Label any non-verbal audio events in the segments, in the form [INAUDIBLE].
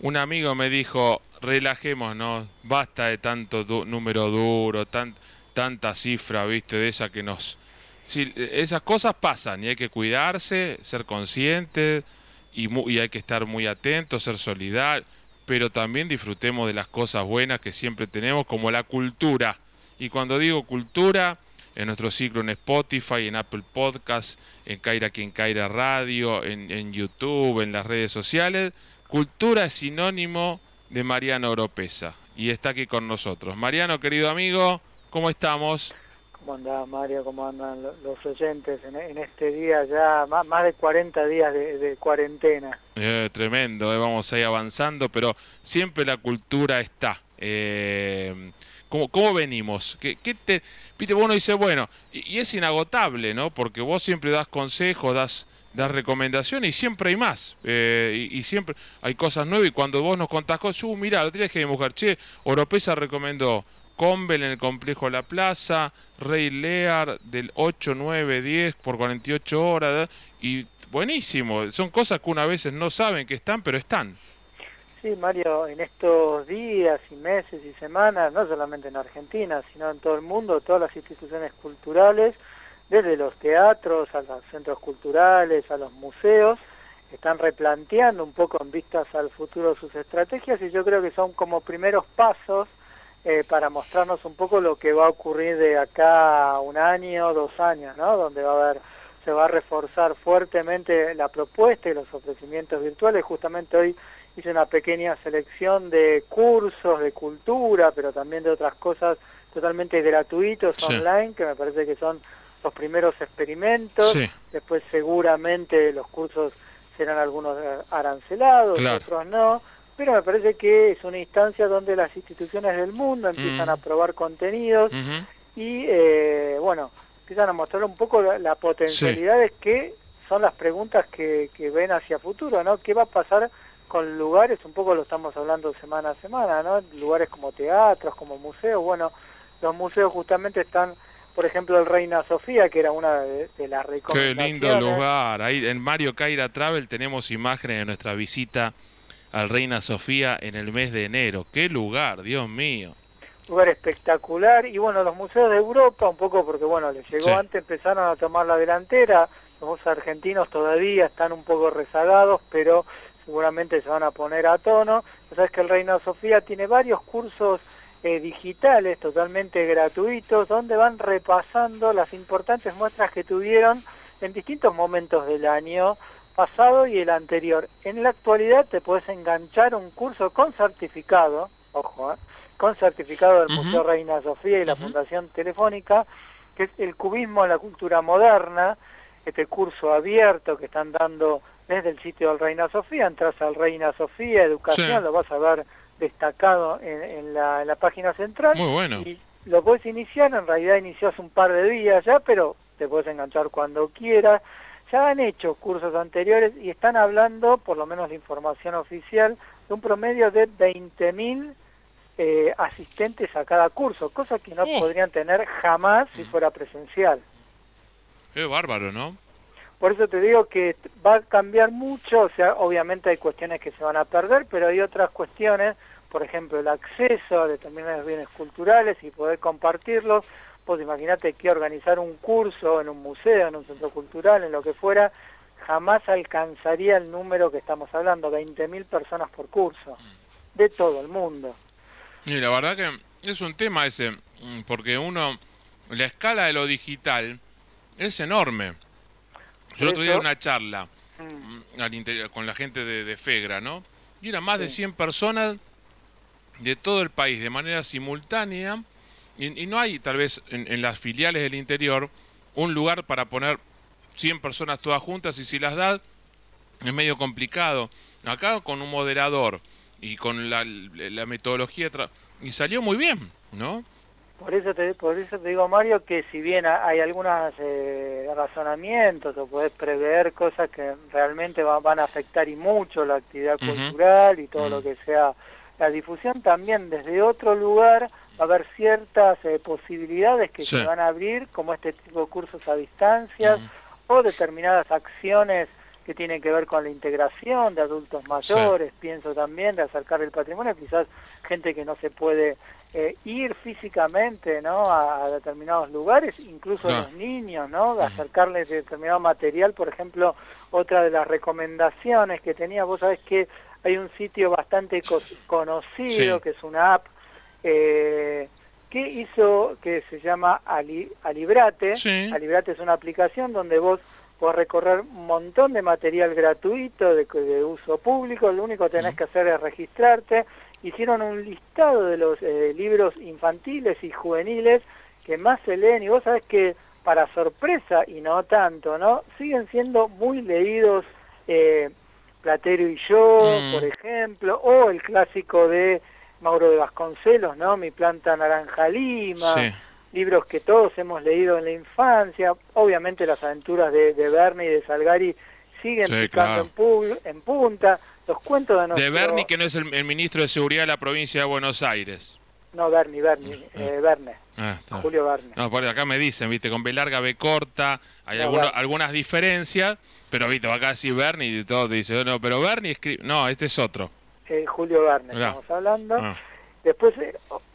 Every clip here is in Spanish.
un amigo me dijo, relajémonos, basta de tanto número duro, tan, tanta cifra, viste, de esa que nos... Esas cosas pasan y hay que cuidarse, ser conscientes y, y hay que estar muy atentos, ser solidarios, pero también disfrutemos de las cosas buenas que siempre tenemos, como la cultura. Y cuando digo cultura, en nuestro ciclo en Spotify, en Apple Podcasts, en Caira Quien Caira Radio, en YouTube, en las redes sociales, cultura es sinónimo de Mariano Oropesa y está aquí con nosotros. Mariano, querido amigo, ¿cómo estamos? ¿Cómo andás, Mario? ¿Cómo andan los oyentes en, este día ya? Más, más de 40 días de, cuarentena. Eh, tremendo, eh, vamos ahí avanzando, pero siempre la cultura está. Eh, ¿cómo, ¿Cómo venimos? ¿Qué, qué te, viste, uno dice, bueno, y, es inagotable, ¿no? Porque vos siempre das consejos, das, das recomendaciones y siempre hay más. Eh, y, siempre hay cosas nuevas y cuando vos nos contás cosas, uh, mirá, lo tienes que mujer, che, Oropesa recomendó Combel en el complejo La Plaza, Rey Lear del 8, 9, 10 por 48 horas. Y buenísimo, son cosas que una veces no saben que están, pero están. Sí, Mario, en estos días y meses y semanas, no solamente en Argentina, sino en todo el mundo, todas las instituciones culturales, desde los teatros a los centros culturales, a los museos, están replanteando un poco en vistas al futuro sus estrategias y yo creo que son como primeros pasos eh, para mostrarnos un poco lo que va a ocurrir de acá a un año, dos años, ¿no? Donde va a haber, se va a reforzar fuertemente la propuesta y los ofrecimientos virtuales. Justamente hoy hice una pequeña selección de cursos de cultura, pero también de otras cosas totalmente gratuitos online, que me parece que son los primeros experimentos. Después seguramente los cursos serán algunos arancelados, otros no pero me parece que es una instancia donde las instituciones del mundo empiezan a probar contenidos y, eh, bueno, empiezan a mostrar un poco las potencialidades que son las preguntas que, que ven hacia futuro, ¿no? ¿Qué va a pasar con lugares? Un poco lo estamos hablando semana a semana, ¿no? Lugares como teatros, como museos, bueno, los museos justamente están por ejemplo, el Reina Sofía, que era una de, las recomendaciones. Qué lindo lugar. Ahí en Mario Caira Travel tenemos imágenes de nuestra visita al Reina Sofía en el mes de enero. ¡Qué lugar, Dios mío! Lugar espectacular. Y bueno, los museos de Europa, un poco porque, bueno, les llegó antes, empezaron a tomar la delantera. Los argentinos todavía están un poco rezagados, pero seguramente se van a poner a tono. Sabes que el Reina Sofía tiene varios cursos eh, digitales totalmente gratuitos donde van repasando las importantes muestras que tuvieron en distintos momentos del año pasado y el anterior. En la actualidad te puedes enganchar un curso con certificado, ojo, ¿eh? con certificado del Museo Reina Sofía y la Fundación Telefónica, que es el cubismo en la cultura moderna, este curso abierto que están dando desde el sitio del Reina Sofía, entras al Reina Sofía, educación, lo vas a ver destacado en, la, en, la, página central. Muy bueno. Y lo puedes iniciar, en realidad inició hace un par de días ya, pero te puedes enganchar cuando quieras ya han hecho cursos anteriores y están hablando, por lo menos de información oficial, de un promedio de 20.000 eh, asistentes a cada curso, cosa que no podrían tener jamás si fuera presencial. Es bárbaro, ¿no? Por eso te digo que va a cambiar mucho, o sea, obviamente hay cuestiones que se van a perder, pero hay otras cuestiones, por ejemplo, el acceso a determinados bienes culturales y poder compartirlos, pues imagínate que organizar un curso en un museo, en un centro cultural, en lo que fuera, jamás alcanzaría el número que estamos hablando, 20.000 personas por curso, de todo el mundo. Y la verdad que es un tema ese, porque uno, la escala de lo digital es enorme. Yo otro día una charla mm. al interior, con la gente de, de, FEGRA, ¿no? Y eran más de 100 personas de todo el país de manera simultánea y, no hay, tal vez, en, las filiales del interior, un lugar para poner 100 personas todas juntas y si las da, es medio complicado. Acá con un moderador y con la, metodología, y salió muy bien, ¿no? Por eso te, por eso te digo, Mario, que si bien hay algunos eh, razonamientos o puedes prever cosas que realmente van a afectar y mucho la actividad cultural y todo lo que sea la difusión, también desde otro lugar va a haber ciertas eh, posibilidades que se van a abrir, como este tipo de cursos a distancias o determinadas acciones que tienen que ver con la integración de adultos mayores, pienso también de acercar el patrimonio, quizás gente que no se puede eh, ir físicamente ¿no? a, determinados lugares, incluso los niños, ¿no? de acercarles determinado material, por ejemplo, otra de las recomendaciones que tenía, vos sabés que hay un sitio bastante conocido, que es una app, eh, que hizo, que se llama Ali, Alibrate. Alibrate es una aplicación donde vos podés recorrer un montón de material gratuito de, de uso público, lo único que tenés que hacer es registrarte. Hicieron un listado de los eh, libros infantiles y juveniles que más se leen y vos sabés que para sorpresa y no tanto, ¿no? Siguen siendo muy leídos eh, Platero y yo, mm. por ejemplo, o el clásico de Mauro de Vasconcelos, ¿no? Mi planta naranja lima, libros que todos hemos leído en la infancia, obviamente las aventuras de, de Bernie y de Salgari siguen picando en, punta, los cuentos de nuestro... De Bernie, que no es el, ministro de Seguridad de la provincia de Buenos Aires. No, Bernie, Bernie, ah, eh, Verne, ah, Julio Verne. No, por acá me dicen, viste, con B larga, B corta, hay algunas diferencias, pero viste, acá sí Bernie y todo te dice, no, pero Bernie escribe, no, este es otro. Eh, Julio Verne, estamos hablando. Ah. Después, eh,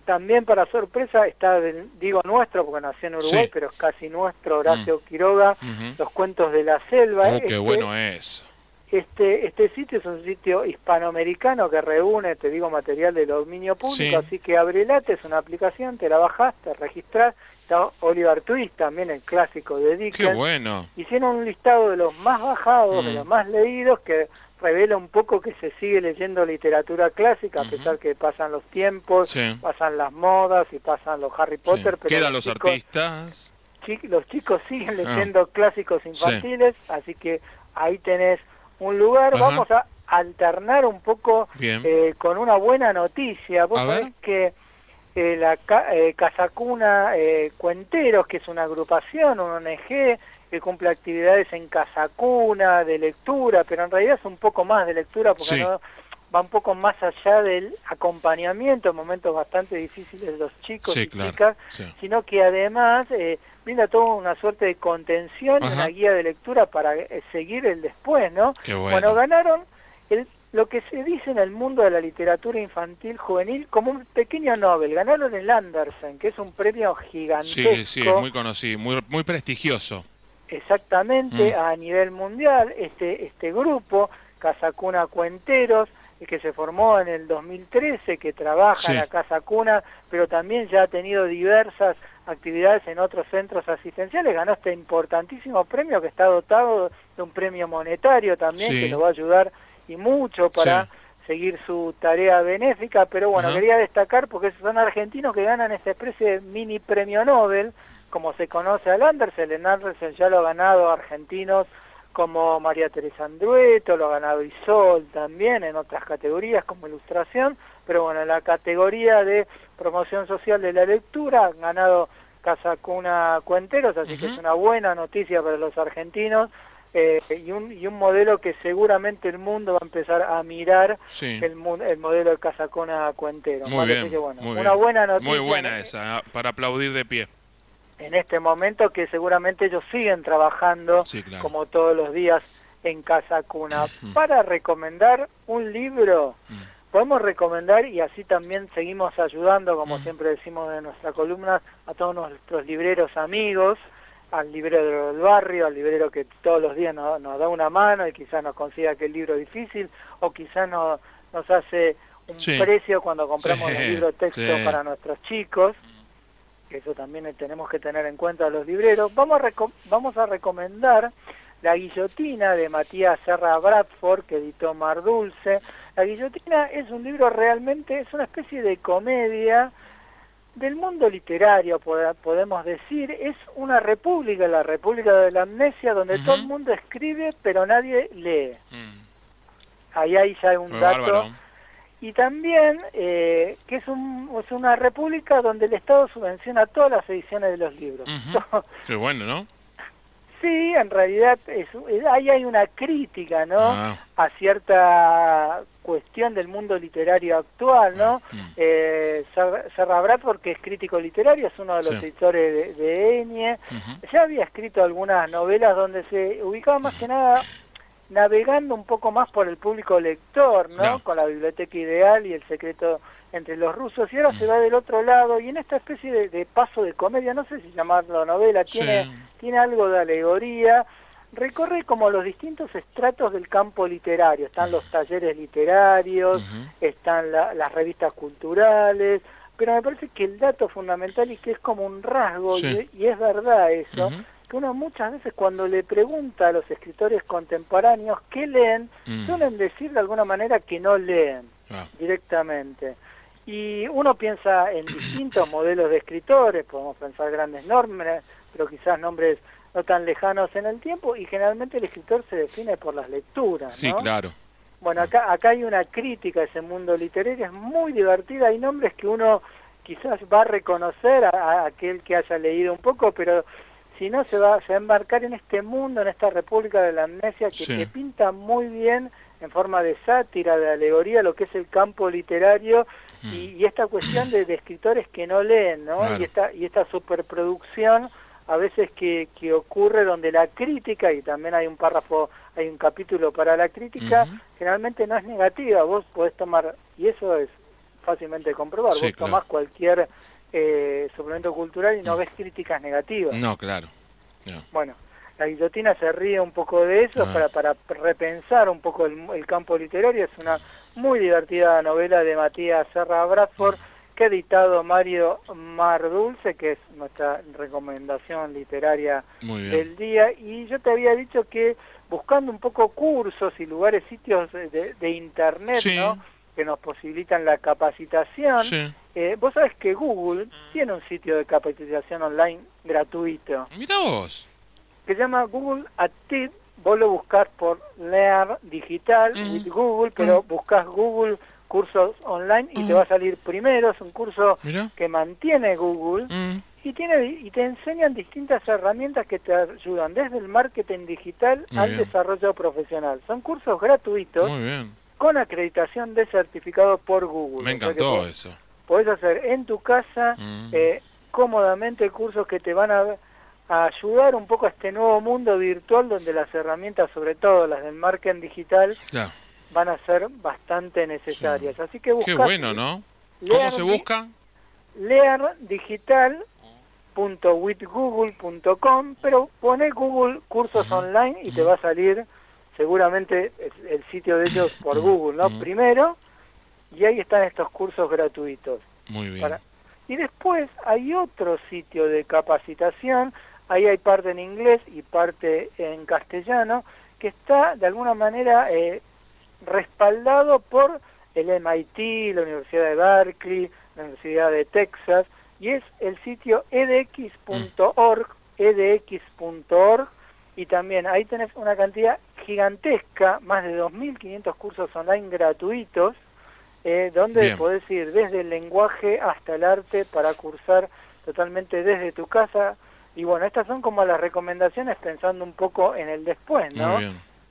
también para sorpresa, está, digo nuestro, porque nació en Uruguay, pero es casi nuestro, Horacio mm. Quiroga, Los Cuentos de la Selva. Oh, qué este bueno es. Este, este sitio es un sitio hispanoamericano que reúne, te digo, material de dominio público, así que Abrelate es una aplicación, te la bajás, te registrás, está Oliver Twist, también el clásico de Dickens. Qué bueno. Hicieron un listado de los más bajados, de mm. los más leídos, que revela un poco que se sigue leyendo literatura clásica, a pesar que pasan los tiempos, pasan las modas y pasan los Harry Potter. Pero Quedan los, artistas. los chicos siguen ah. leyendo clásicos infantiles, así que ahí tenés un lugar. Vamos a alternar un poco eh, con una buena noticia. Vos sabés que eh, la eh, Casacuna Cuenteros, que es una agrupación, un ONG, que cumple actividades en casa cuna, de lectura, pero en realidad es un poco más de lectura porque no, va un poco más allá del acompañamiento en momentos bastante difíciles de los chicos y chicas, sino que además eh, brinda toda una suerte de contención y una guía de lectura para eh, seguir el después, ¿no? bueno. ganaron el, lo que se dice en el mundo de la literatura infantil juvenil como un pequeño Nobel. Ganaron el Andersen, que es un premio gigantesco. Sí, sí, muy conocido, muy, muy prestigioso exactamente mm. a nivel mundial este, este grupo, Casa Cuna Cuenteros, que se formó en el 2013, que trabaja en la Casa Cuna, pero también ya ha tenido diversas actividades en otros centros asistenciales, ganó este importantísimo premio que está dotado de un premio monetario también, que lo va a ayudar y mucho para seguir su tarea benéfica, pero bueno, quería destacar porque son argentinos que ganan esta especie de mini premio Nobel, como se conoce al Andersen, el Andersen ya lo ha ganado argentinos como María Teresa Andrueto, lo ha ganado Isol también en otras categorías como ilustración, pero bueno, en la categoría de promoción social de la lectura han ganado Casa Cuna Cuenteros, así que es una buena noticia para los argentinos eh, y, un, y un modelo que seguramente el mundo va a empezar a mirar el, el modelo de Casa Cuna Cuenteros. Muy bien, una buena noticia. Muy buena esa, para aplaudir de pie en este momento que seguramente ellos siguen trabajando como todos los días en Casa Cuna. Para recomendar un libro, mm. podemos recomendar y así también seguimos ayudando, como mm. siempre decimos en nuestra columna, a todos nuestros libreros amigos, al librero del barrio, al librero que todos los días nos, da una mano y quizás nos consiga que el libro difícil o quizás nos hace un precio cuando compramos el libro texto para nuestros chicos que eso también tenemos que tener en cuenta los libreros, vamos a, vamos a recomendar La Guillotina de Matías Serra Bradford, que editó Mar Dulce. La Guillotina es un libro realmente, es una especie de comedia del mundo literario, podemos decir. Es una república, la República de la Amnesia, donde todo el mundo escribe, pero nadie lee. Mm. Ahí hay ya un dato y también eh, que es, un, es, una república donde el Estado subvenciona todas las ediciones de los libros. [LAUGHS] Qué bueno, ¿no? Sí, en realidad es, ahí hay una crítica, ¿no? Ah. A cierta cuestión del mundo literario actual, ¿no? Mm. Eh, Serra Bradford, que es crítico literario, es uno de los editores de, de Enie. Ya había escrito algunas novelas donde se ubicaba más que nada navegando un poco más por el público lector, ¿no? Con la biblioteca ideal y el secreto entre los rusos, y ahora se va del otro lado, y en esta especie de, de paso de comedia, no sé si llamarlo novela, tiene, Sí. tiene algo de alegoría, recorre como los distintos estratos del campo literario, están los talleres literarios, están la- las revistas culturales, pero me parece que el dato fundamental y que es como un rasgo, Sí. y, y es verdad eso. Que uno muchas veces cuando le pregunta a los escritores contemporáneos qué leen, Mm. suelen decir de alguna manera que no leen Ah, directamente. Y uno piensa en [COUGHS] distintos modelos de escritores, podemos pensar grandes nombres, pero quizás nombres no tan lejanos en el tiempo, y generalmente el escritor se define por las lecturas. sí, ¿no? claro. Bueno, acá, acá hay una crítica a ese mundo literario, es muy divertida, hay nombres que uno quizás va a reconocer a, a aquel que haya leído un poco, pero si no se va, se va a embarcar en este mundo, en esta república de la amnesia que, Sí. que pinta muy bien en forma de sátira, de alegoría, lo que es el campo literario y, y esta cuestión de, de escritores que no leen, ¿no? Mm. Claro. Y esta, y esta superproducción a veces que, que ocurre donde la crítica, y también hay un párrafo, hay un capítulo para la crítica, generalmente no es negativa, vos podés tomar, y eso es fácilmente comprobar, Sí, vos claro. tomás cualquier eh, suplemento cultural y no ves críticas negativas. No, claro. No. Bueno, la guillotina se ríe un poco de eso Ah. para, para repensar un poco el, el campo literario. Es una muy divertida novela de Matías Serra Bradford que ha editado Mario Mardulce, que es nuestra recomendación literaria del día. Y yo te había dicho que buscando un poco cursos y lugares, sitios de, de internet, Sí. ¿no? Que nos posibilitan la capacitación. Sí. Eh, vos sabés que Google tiene un sitio de capacitación online gratuito Mira vos. que se llama Google Active. Vos lo buscás por Lear Digital Mm. with Google, pero buscas Google cursos online y te Mm. va a salir primero. Es un curso que mantiene Google Mm. y tiene y te enseñan distintas herramientas que te ayudan desde el marketing digital Muy al bien. desarrollo profesional. Son cursos gratuitos Muy bien. Con acreditación de certificado por Google. Me O sea que encantó eso. Podés hacer en tu casa Mm. eh, cómodamente cursos que te van a, a ayudar un poco a este nuevo mundo virtual donde las herramientas, sobre todo las del marketing digital, van a ser bastante necesarias. Así que Qué buscá bueno, ¿no? Lear ¿Cómo se busca? leardigital.withgoogle.com, pero pone Google cursos online y te va a salir seguramente el, el sitio de ellos por Google, ¿no? Ujú. Primero, y ahí están estos cursos gratuitos. Muy bien. Para- Y después hay otro sitio de capacitación, ahí hay parte en inglés y parte en castellano, que está de alguna manera eh, respaldado por el MIT, la Universidad de Berkeley, la Universidad de Texas, y es el sitio edx.org, edx.org, y también ahí tenés una cantidad gigantesca, más de 2.500 cursos online gratuitos, eh, donde Bien. podés ir desde el lenguaje hasta el arte para cursar totalmente desde tu casa. Y bueno, estas son como las recomendaciones pensando un poco en el después, ¿no?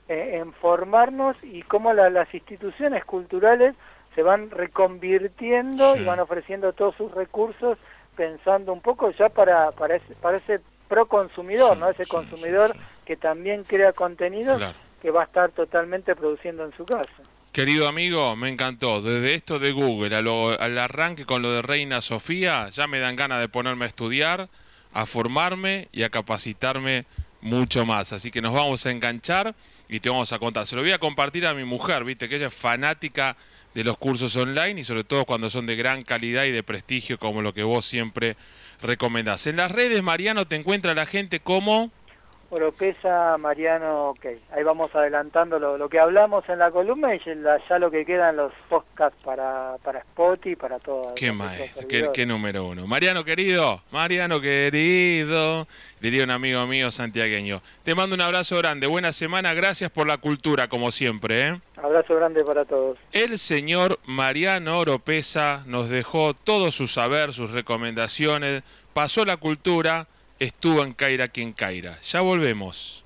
Eh, en formarnos y cómo la- las instituciones culturales se van reconvirtiendo Sí. y van ofreciendo todos sus recursos pensando un poco ya para, para, ese, para ese pro consumidor, Sí, ¿no? Ese sí, consumidor. Que también crea contenidos Claro. que va a estar totalmente produciendo en su casa. Querido amigo, me encantó. Desde esto de Google a lo- al arranque con lo de Reina Sofía, ya me dan ganas de ponerme a estudiar, a formarme y a capacitarme mucho más. Así que nos vamos a enganchar y te vamos a contar. Se lo voy a compartir a mi mujer, viste, que ella es fanática de los cursos online y sobre todo cuando son de gran calidad y de prestigio como lo que vos siempre recomendás. En las redes, Mariano, te encuentra la gente como... Oropesa, Mariano, ok. Ahí vamos adelantando lo, lo que hablamos en la columna y ya, ya lo que quedan los podcasts para, para Spotify, para todo. Qué maestro, qué, qué número uno. Mariano querido, Mariano querido, diría un amigo mío santiagueño. Te mando un abrazo grande, buena semana, gracias por la cultura como siempre. ¿eh? Abrazo grande para todos. El señor Mariano Oropesa nos dejó todo su saber, sus recomendaciones, pasó la cultura, estuvo en Caira quien Caira. Ya volvemos.